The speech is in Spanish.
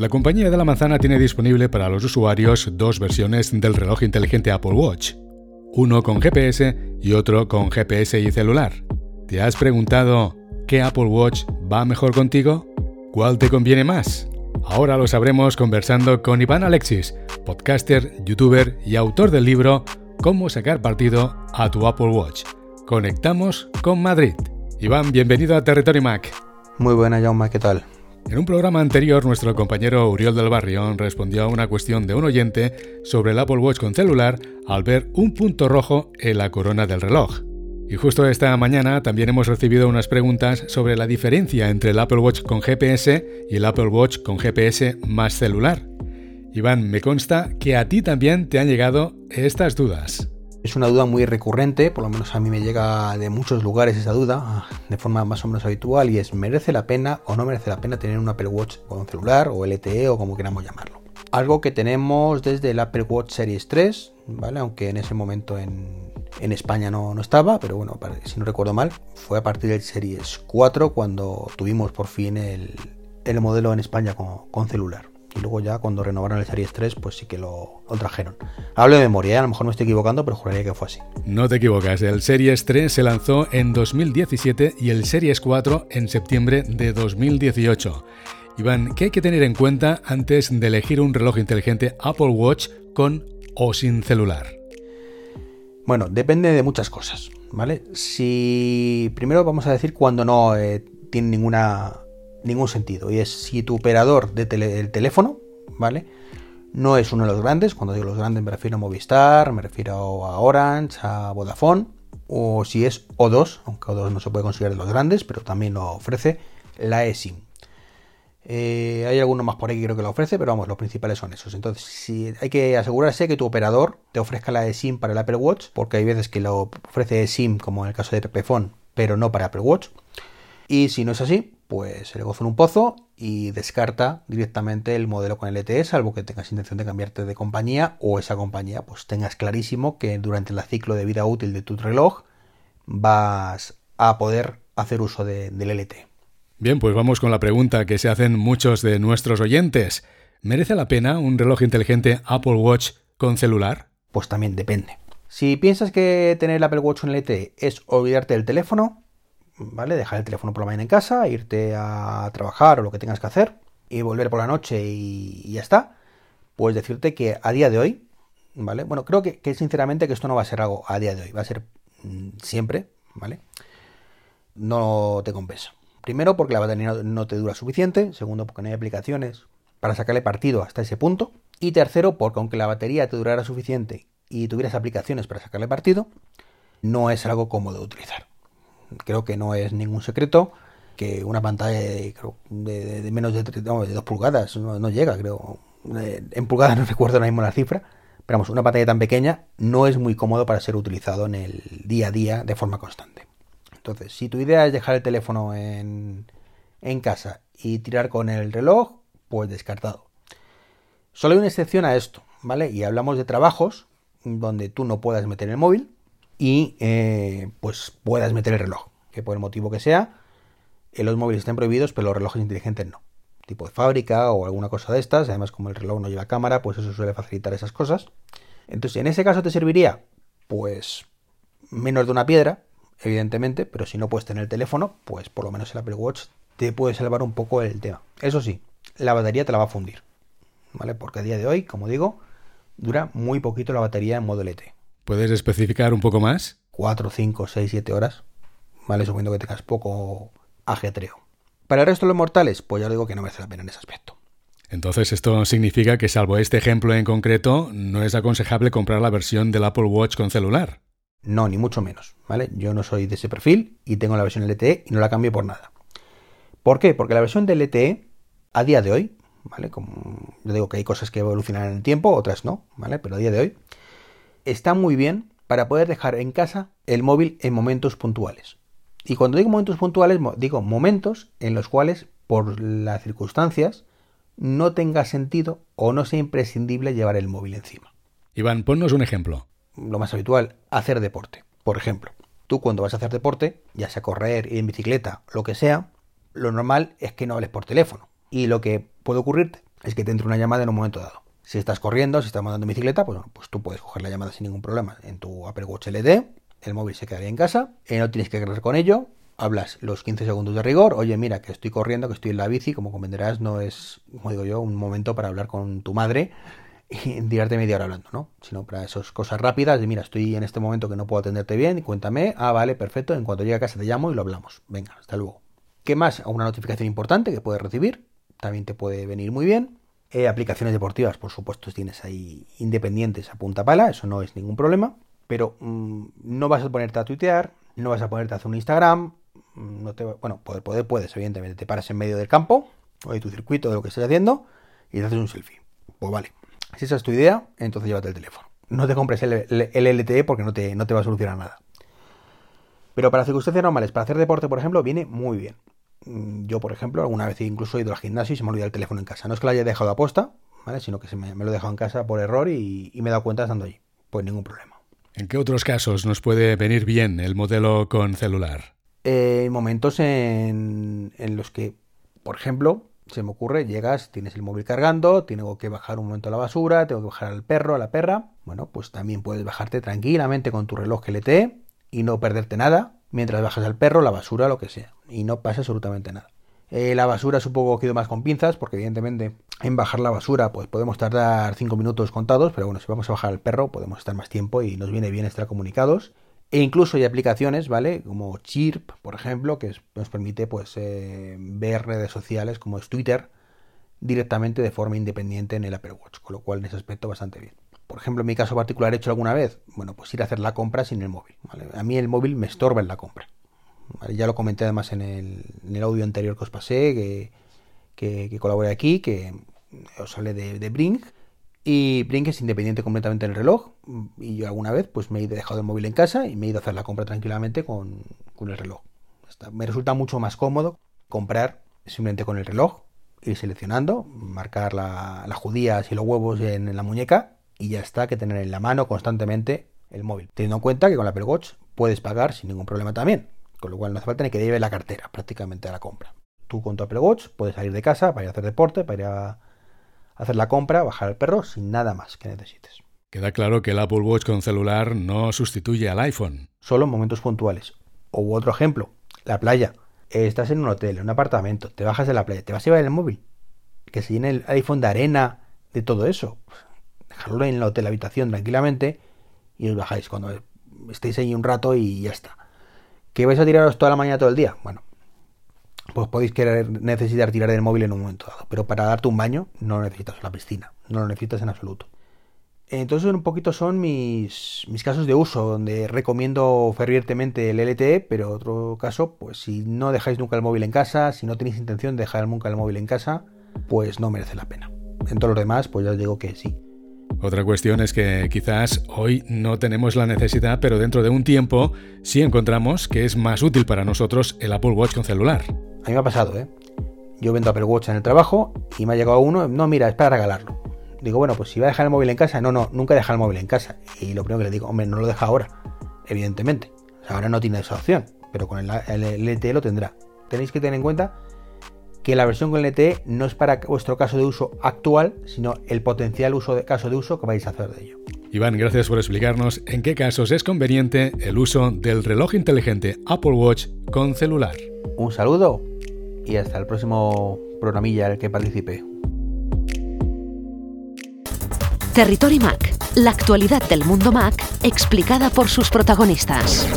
La compañía de la manzana tiene disponible para los usuarios dos versiones del reloj inteligente Apple Watch, uno con GPS y otro con GPS y celular. ¿Te has preguntado qué Apple Watch va mejor contigo? ¿Cuál te conviene más? Ahora lo sabremos conversando con Iván Alexis, podcaster, youtuber y autor del libro Cómo sacar partido a tu Apple Watch. Conectamos con Madrid. Iván, bienvenido a Territory Mac. Muy buena, Jaume, ¿qué tal? En un programa anterior, nuestro compañero Uriol del Barrio respondió a una cuestión de un oyente sobre el Apple Watch con celular al ver un punto rojo en la corona del reloj. Y justo esta mañana también hemos recibido unas preguntas sobre la diferencia entre el Apple Watch con GPS y el Apple Watch con GPS más celular. Iván, me consta que a ti también te han llegado estas dudas. Es una duda muy recurrente, por lo menos a mí me llega de muchos lugares esa duda, de forma más o menos habitual, y es ¿merece la pena o no merece la pena tener un Apple Watch con celular o LTE o como queramos llamarlo? Algo que tenemos desde el Apple Watch Series 3, ¿vale? Aunque en ese momento en, en España no, no, estaba, pero bueno, si no recuerdo mal, fue a partir del Series 4 cuando tuvimos por fin el, el modelo en España con, con, celular. Y luego ya cuando renovaron el Series 3, pues sí que lo, lo trajeron. Hablo de memoria, ¿eh? a lo mejor me estoy equivocando, pero juraría que fue así. No te equivocas, el Series 3 se lanzó en 2017 y el Series 4 en septiembre de 2018. Iván, ¿qué hay que tener en cuenta antes de elegir un reloj inteligente Apple Watch con o sin celular? Bueno, depende de muchas cosas, ¿vale? Si primero vamos a decir cuando no eh, tiene ninguna ningún sentido y es si tu operador de del teléfono, ¿vale? No es uno de los grandes, cuando digo los grandes me refiero a Movistar, me refiero a Orange, a Vodafone, o si es O2, aunque O2 no se puede considerar de los grandes, pero también lo ofrece la eSIM. Eh, hay alguno más por ahí que creo que lo ofrece, pero vamos, los principales son esos. Entonces, si hay que asegurarse que tu operador te ofrezca la eSIM para el Apple Watch, porque hay veces que lo ofrece eSIM, como en el caso de Pepephone, pero no para Apple Watch. Y si no es así, pues se le goza en un pozo y descarta directamente el modelo con LTE, salvo que tengas intención de cambiarte de compañía o esa compañía pues tengas clarísimo que durante el ciclo de vida útil de tu reloj vas a poder hacer uso de, del LTE. Bien, pues vamos con la pregunta que se hacen muchos de nuestros oyentes. ¿Merece la pena un reloj inteligente Apple Watch con celular? Pues también depende. Si piensas que tener el Apple Watch con LTE es olvidarte del teléfono, ¿vale? Dejar el teléfono por la mañana en casa, irte a trabajar o lo que tengas que hacer y volver por la noche y, ya está. Pues decirte que a día de hoy, ¿vale? Bueno, creo que, que, sinceramente que esto no va a ser algo a día de hoy, va a ser mm, siempre, ¿vale? No te compensa. Primero, porque la batería no, te dura suficiente. Segundo, porque no hay aplicaciones para sacarle partido hasta ese punto. Y tercero, porque aunque la batería te durara suficiente y tuvieras aplicaciones para sacarle partido, no es algo cómodo de utilizar. Creo que no es ningún secreto que una pantalla de, menos de, 2 pulgadas no, llega, creo. En pulgadas no recuerdo ahora mismo la cifra. Pero vamos, una pantalla tan pequeña no es muy cómodo para ser utilizado en el día a día de forma constante. Entonces, si tu idea es dejar el teléfono en, casa y tirar con el reloj, pues descartado. Solo hay una excepción a esto, ¿vale? Y hablamos de trabajos donde tú no puedas meter el móvil y eh, pues puedas meter el reloj, que por el motivo que sea, eh, los móviles están prohibidos, pero los relojes inteligentes no. Tipo de fábrica o alguna cosa de estas, además como el reloj no lleva cámara, pues eso suele facilitar esas cosas. Entonces, en ese caso te serviría, pues, menos de una piedra, evidentemente, pero si no puedes tener el teléfono, pues por lo menos el Apple Watch te puede salvar un poco el tema. Eso sí, la batería te la va a fundir, ¿vale? Porque a día de hoy, como digo, dura muy poquito la batería en modo LTE. ¿Puedes especificar un poco más? 4, 5, 6, 7 horas, ¿vale? Suponiendo que tengas poco ajetreo. Para el resto de los mortales, pues ya digo que no merece la pena en ese aspecto. Entonces esto significa que salvo este ejemplo en concreto, no es aconsejable comprar la versión del Apple Watch con celular. No, ni mucho menos, ¿vale? Yo no soy de ese perfil y tengo la versión LTE y no la cambio por nada. ¿Por qué? Porque la versión de LTE, a día de hoy, ¿vale? Como yo digo que hay cosas que evolucionan en el tiempo, otras no, ¿vale? Pero a día de hoy, está muy bien para poder dejar en casa el móvil en momentos puntuales. Y cuando digo momentos puntuales, digo momentos en los cuales, por las circunstancias, no tenga sentido o no sea imprescindible llevar el móvil encima. Iván, ponnos un ejemplo lo más habitual, hacer deporte. Por ejemplo, tú cuando vas a hacer deporte, ya sea correr, ir en bicicleta, lo que sea, lo normal es que no hables por teléfono. Y lo que puede ocurrirte, es que te entre una llamada en un momento dado. Si estás corriendo, si estás mandando bicicleta, pues, pues tú puedes coger la llamada sin ningún problema en tu Apple Watch LD, el móvil se quedaría en casa, y no tienes que correr con ello, hablas los 15 segundos de rigor, oye, mira, que estoy corriendo, que estoy en la bici, como comprenderás, no es, como digo yo, un momento para hablar con tu madre y tirarte media hora hablando, ¿no? Sino para esas cosas rápidas de, mira, estoy en este momento que no puedo atenderte bien, cuéntame, ah, vale, perfecto, en cuanto llegue a casa te llamo y lo hablamos. Venga, hasta luego. ¿Qué más? Una notificación importante que puedes recibir, también te puede venir muy bien. Eh, aplicaciones deportivas, por supuesto, tienes ahí independientes a punta pala, eso no es ningún problema. Pero mm, no vas a ponerte a tuitear, no vas a ponerte a hacer un Instagram, mm, no te, bueno, poder, poder puedes, evidentemente, te paras en medio del campo o de tu circuito de lo que estés haciendo y te haces un selfie. Pues vale, si esa es tu idea, entonces llévate el teléfono. No te compres el, LTE porque no te, no te va a solucionar nada. Pero para circunstancias normales, para hacer deporte, por ejemplo, viene muy bien. Mm, yo, por ejemplo, alguna vez incluso he ido al gimnasio y se me olvidado el teléfono en casa. No es que lo haya dejado a posta, ¿vale? Sino que se me, lo he dejado en casa por error y, me he dado cuenta estando allí. Pues ningún problema. ¿En qué otros casos nos puede venir bien el modelo con celular? Eh, momentos en, en los que, por ejemplo, se me ocurre, llegas, tienes el móvil cargando, tengo que bajar un momento a la basura, tengo que bajar al perro, a la perra. Bueno, pues también puedes bajarte tranquilamente con tu reloj LTE y no perderte nada mientras bajas al perro, la basura, lo que sea. Y no pasa absolutamente nada. Eh, la basura supongo que ido más con pinzas, porque evidentemente en bajar la basura pues podemos tardar 5 minutos contados, pero bueno, si vamos a bajar al perro podemos estar más tiempo y nos viene bien estar comunicados. E incluso hay aplicaciones, ¿vale? Como Chirp, por ejemplo, que nos permite pues eh, ver redes sociales como es Twitter directamente de forma independiente en el Apple Watch, con lo cual en ese aspecto bastante bien. Por ejemplo, en mi caso particular he hecho alguna vez, bueno, pues ir a hacer la compra sin el móvil. A mí el móvil me estorba en la compra. Ya lo comenté además en el, audio anterior que os pasé, que, que, colaboré aquí, que os hablé de, de Brink y Brink es independiente completamente del reloj. Y yo alguna vez pues me he dejado el móvil en casa y me he ido a hacer la compra tranquilamente con, el reloj. me resulta mucho más cómodo comprar simplemente con el reloj, ir seleccionando, marcar las judías y los huevos en, la muñeca y ya está, que tener en la mano constantemente el móvil. Teniendo en cuenta que con la Apple Watch puedes pagar sin ningún problema también, con lo cual no hace falta ni que lleve la cartera prácticamente a la compra. Tú con tu Apple Watch puedes salir de casa para ir a hacer deporte, para ir a hacer la compra, bajar al perro sin nada más que necesites. Queda claro que el Apple Watch con celular no sustituye al iPhone. Solo en momentos puntuales. O otro ejemplo, la playa. Estás en un hotel, en un apartamento, te bajas de la playa, te vas a llevar el móvil. Que se llene el iPhone de arena, de todo eso. Dejarlo en el hotel, habitación tranquilamente y os bajáis cuando estéis ahí un rato y ya está. ¿Que vais a tiraros toda la mañana, todo el día? Bueno, pues podéis querer necesitar tirar el móvil en un momento dado. Pero para darte un baño no necesitas la piscina, no lo necesitas en absoluto. Entonces un poquito son mis, mis casos de uso, donde recomiendo fervientemente el LTE, pero otro caso, pues si no dejáis nunca el móvil en casa, si no tenéis intención de dejar nunca el móvil en casa, pues no merece la pena. En todos los demás, pues ya os digo que sí. Otra cuestión es que quizás hoy no tenemos la necesidad, pero dentro de un tiempo sí encontramos que es más útil para nosotros el Apple Watch con celular. A mí me ha pasado, ¿eh? Yo vendo Apple Watch en el trabajo y me ha llegado uno, no, mira, es para regalarlo. Digo, bueno, pues si va a dejar el móvil en casa, no, no, nunca deja el móvil en casa. Y lo primero que le digo, hombre, no lo deja ahora, evidentemente. ahora no tiene esa opción, pero con el, el LTE lo tendrá. Tenéis que tener en cuenta que la versión con LTE no es para vuestro caso de uso actual, sino el potencial uso de, caso de uso que vais a hacer de ello. Iván, gracias por explicarnos en qué casos es conveniente el uso del reloj inteligente Apple Watch con celular. Un saludo y hasta el próximo programilla en el que participe. Territory Mac, la actualidad del mundo Mac explicada por sus protagonistas.